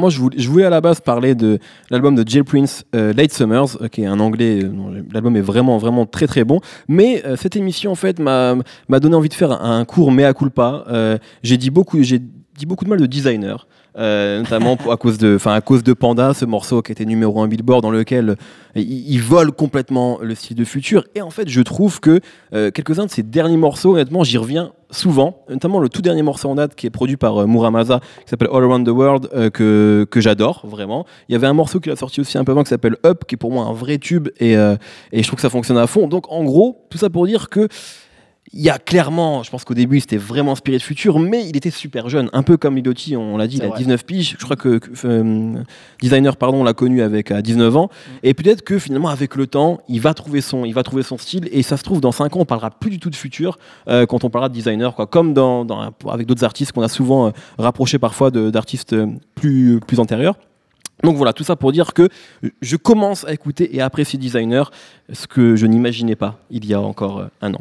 Moi, je voulais, je voulais, à la base parler de l'album de Jill Prince, euh, Late Summers, euh, qui est un anglais. Euh, l'album est vraiment, vraiment très, très bon. Mais cette émission, en fait, m'a donné envie de faire un, un court mea culpa. J'ai dit beaucoup, j'ai dit beaucoup de mal de designer. Euh, notamment à cause de, à cause de Panda, ce morceau qui était numéro un Billboard dans lequel euh, il, vole complètement le style de Future. Et en fait, je trouve que euh, quelques-uns de ces derniers morceaux, honnêtement, j'y reviens souvent. Notamment le tout dernier morceau en date qui est produit par euh, Muramasa, qui s'appelle All Around the World, que que j'adore vraiment. Il y avait un morceau qu'il a sorti aussi un peu avant qui s'appelle Up, qui est pour moi un vrai tube et et je trouve que ça fonctionne à fond. Donc en gros, tout ça pour dire que il y a clairement, je pense qu'au début, c'était vraiment inspiré de Future, mais il était super jeune, un peu comme Lilotti, on l'a dit, il a vrai. 19 piges. Je crois que, que, euh, Designer, pardon, on l'a connu avec à 19 ans. Et peut-être que finalement, avec le temps, il va trouver son, il va trouver son style. Et ça se trouve, dans 5 ans, on parlera plus du tout de Future euh, quand on parlera de Designer, quoi. Comme dans, dans- avec d'autres artistes qu'on a souvent euh, rapprochés parfois d'artistes euh, plus, plus antérieurs. Donc voilà, tout ça pour dire que je commence à écouter et à apprécier Designer, ce que je n'imaginais pas il y a encore un an.